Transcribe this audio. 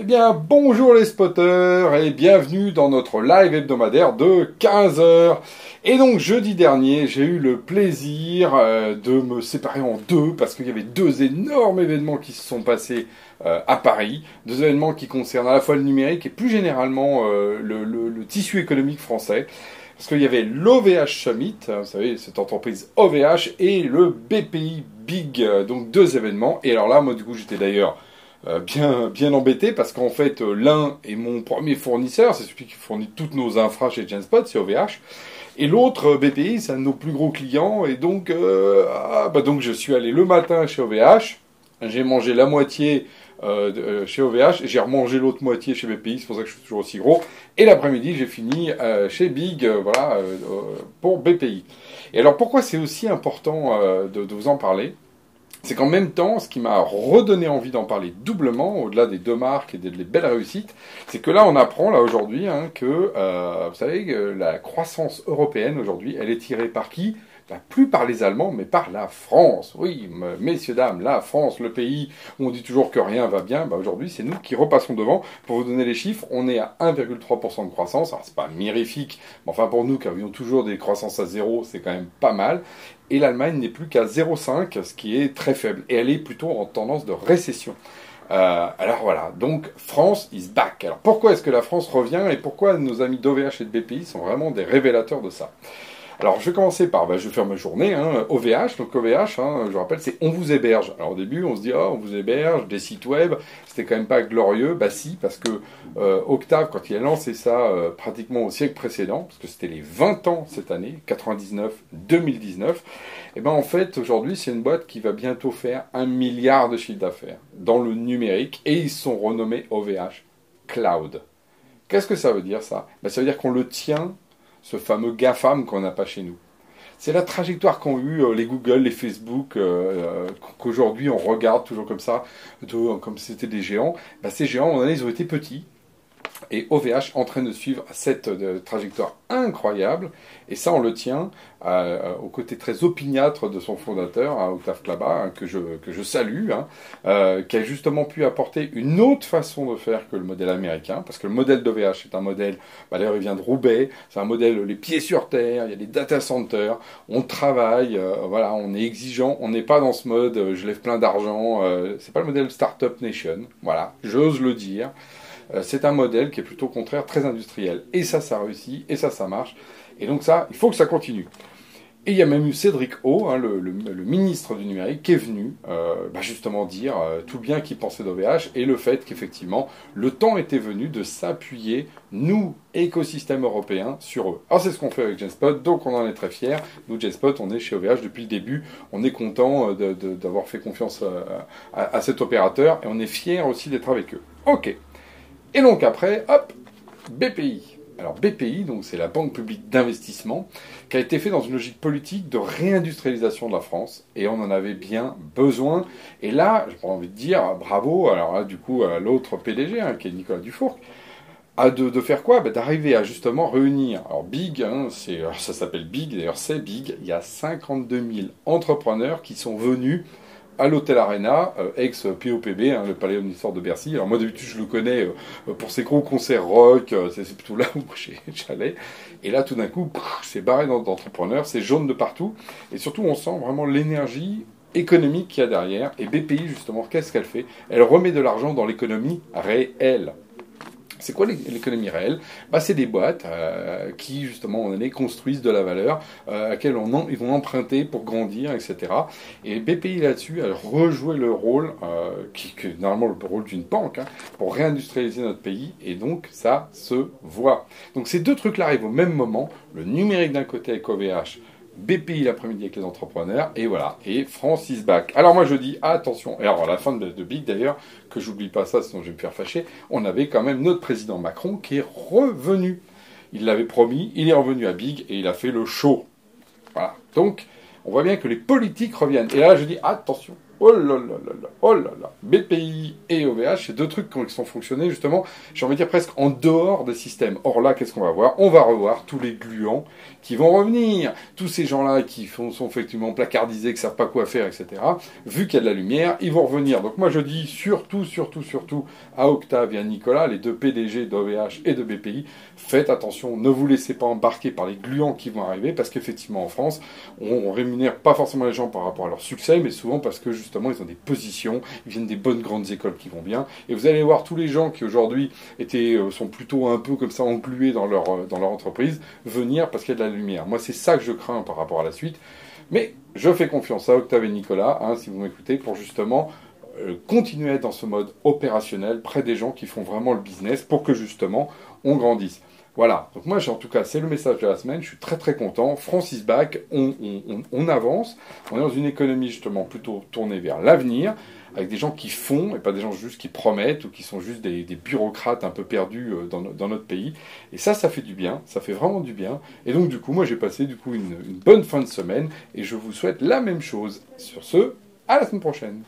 Eh bien, bonjour les spotters et bienvenue dans notre live hebdomadaire de 15h. Et donc, jeudi dernier, j'ai eu le plaisir euh, de me séparer en deux parce qu'il y avait deux énormes événements qui se sont passés euh, à Paris. Deux événements qui concernent à la fois le numérique et plus généralement euh, le, le tissu économique français. Parce qu'il y avait l'OVH Summit, hein, vous savez, cette entreprise OVH, et le BPI Big, donc deux événements. Et alors là, moi, du coup, j'étais d'ailleurs bien, bien embêté parce qu'en fait, euh, l'un est mon premier fournisseur, c'est celui qui fournit toutes nos infras chez Genspot, c'est OVH. Et l'autre, euh, BPI, c'est un de nos plus gros clients. Et donc, ah, bah donc je suis allé le matin chez OVH. J'ai mangé la moitié chez OVH j'ai remangé l'autre moitié chez BPI. C'est pour ça que je suis toujours aussi gros. Et l'après-midi, j'ai fini chez Big, voilà, pour BPI. Et alors, pourquoi c'est aussi important de vous en parler? C'est qu'en même temps, ce qui m'a redonné envie d'en parler doublement, au-delà des deux marques et des, belles réussites, c'est que là, on apprend, là, aujourd'hui, hein, que, euh, vous savez, que la croissance européenne, aujourd'hui, elle est tirée par qui? Plus par les Allemands, mais par la France. Oui, messieurs, dames, la France, le pays où on dit toujours que rien va bien, bah aujourd'hui, c'est nous qui repassons devant. Pour vous donner les chiffres, on est à 1,3% de croissance. Alors, c'est pas mirifique, mais enfin, pour nous qui avions toujours des croissances à zéro, c'est quand même pas mal et l'Allemagne n'est plus qu'à 0,5, ce qui est très faible. Et elle est plutôt en tendance de récession. Euh, alors voilà, donc France is back. Alors pourquoi est-ce que la France revient et pourquoi nos amis d'OVH et de BPI sont vraiment des révélateurs de ça? Alors, je vais commencer par, bah, je vais faire ma journée, hein, OVH. Donc, OVH, hein, je rappelle, c'est on vous héberge. Alors, au début, on se dit, oh, on vous héberge, des sites web. C'était quand même pas glorieux. Bah, si, parce que euh, Octave, quand il a lancé ça euh, pratiquement au siècle précédent, parce que c'était les 20 ans cette année, 99-2019, et ben en fait, aujourd'hui, c'est une boîte qui va bientôt faire un milliard de chiffre d'affaires dans le numérique et ils sont renommés OVH Cloud. Qu'est-ce que ça veut dire ça? Ben, Ça veut dire qu'on le tient ce fameux GAFAM qu'on n'a pas chez nous. C'est la trajectoire qu'ont eu euh, les Google, les Facebook, euh, euh, qu'aujourd'hui on regarde toujours comme ça, comme c'était des géants. Bah, ces géants, en année, ils ont été petits, et OVH en train de suivre cette euh, trajectoire incroyable. Et ça, on le tient euh, au côté très opiniâtre de son fondateur, hein, Octave Klaba, hein, que, je, que je salue, hein, euh, qui a justement pu apporter une autre façon de faire que le modèle américain, parce que le modèle d'OVH est un modèle, bah, d'ailleurs il vient de Roubaix, c'est un modèle les pieds sur terre, il y a des data centers, on travaille, voilà, on est exigeant, on n'est pas dans ce mode je lève plein d'argent, c'est pas le modèle Startup Nation, voilà, j'ose le dire. Euh, c'est un modèle qui est plutôt contraire, très industriel. Et ça, ça réussit, et ça, ça marche. Et donc ça, il faut que ça continue. Et il y a même eu Cédric O, hein, le, ministre du numérique, qui est venu euh, bah, justement dire euh, tout bien qu'il pensait d'OVH et le fait qu'effectivement le temps était venu de s'appuyer, nous, écosystème européen, sur eux. Alors c'est ce qu'on fait avec Genspot, donc on en est très fiers. Nous, Genspot, on est chez OVH depuis le début, on est content d'avoir fait confiance à, à cet opérateur et on est fiers aussi d'être avec eux. Ok. Et donc après, hop, BPI. Alors BPI, donc c'est la Banque publique d'investissement, qui a été fait dans une logique politique de réindustrialisation de la France, et on en avait bien besoin. Et là, j'ai envie de dire bravo, alors là, du coup, à l'autre PDG, hein, qui est Nicolas Dufourc, à de, faire quoi? Ben, D'arriver à justement réunir. Alors Big, hein, c'est, ça s'appelle Big, d'ailleurs c'est Big, il y a 52 000 entrepreneurs qui sont venus à l'Hôtel Arena, euh, ex-POPB, hein, le Palais Omnisport de Bercy. Alors moi d'habitude je le connais euh, pour ses gros concerts rock, euh, c'est plutôt là où j'allais. Et là tout d'un coup, c'est barré d'entrepreneurs, c'est jaune de partout. Et surtout on sent vraiment l'énergie économique qu'il y a derrière. Et BPI justement, qu'est-ce qu'elle fait? Elle remet de l'argent dans l'économie réelle. C'est quoi l'économie réelle? Bah, C'est des boîtes euh, qui, justement, en année, construisent de la valeur, euh, à laquelle on ils vont emprunter pour grandir, etc. Et BPI, là-dessus, a rejoué le rôle, euh, qui, est normalement le rôle d'une banque, hein, pour réindustrialiser notre pays, et donc ça se voit. Donc ces deux trucs-là arrivent au même moment, le numérique d'un côté avec OVH, BPI l'après-midi avec les entrepreneurs, et voilà, et Francis Bach. Alors moi je dis attention, et alors à la fin de, Big d'ailleurs, que j'oublie pas ça, sinon je vais me faire fâcher, on avait quand même notre président Macron qui est revenu. Il l'avait promis, il est revenu à Big et il a fait le show. Voilà. Donc, on voit bien que les politiques reviennent. Et là, je dis attention, Oh là là là là, oh là là. BPI et OVH, c'est deux trucs qui sont fonctionnés justement, j'ai envie de dire presque en dehors des systèmes. Or là, qu'est-ce qu'on va voir? On va revoir tous les gluants qui vont revenir. Tous ces gens-là qui font, sont effectivement placardisés, qui savent pas quoi faire, etc. Vu qu'il y a de la lumière, ils vont revenir. Donc moi je dis surtout, surtout, surtout à Octave et à Nicolas, les deux PDG d'OVH et de BPI, faites attention, ne vous laissez pas embarquer par les gluants qui vont arriver, parce qu'effectivement en France, on, rémunère pas forcément les gens par rapport à leur succès, mais souvent parce que ils ont des positions, ils viennent des bonnes grandes écoles qui vont bien. Et vous allez voir tous les gens qui aujourd'hui étaient euh, sont plutôt un peu comme ça englués dans leur euh, dans leur entreprise venir parce qu'il y a de la lumière. Moi c'est ça que je crains par rapport à la suite. Mais je fais confiance à Octave et Nicolas, hein, si vous m'écoutez, pour justement euh, continuer à être dans ce mode opérationnel près des gens qui font vraiment le business pour que justement on grandisse. Voilà, donc moi en tout cas c'est le message de la semaine, je suis très très content. Francis Bach, on, on, avance, on est dans une économie justement plutôt tournée vers l'avenir, avec des gens qui font et pas des gens juste qui promettent ou qui sont juste des, bureaucrates un peu perdus euh, dans, dans, notre pays. Et ça, ça fait du bien, ça fait vraiment du bien. Et donc du coup, moi j'ai passé du coup une, une bonne fin de semaine et je vous souhaite la même chose. Sur ce, à la semaine prochaine.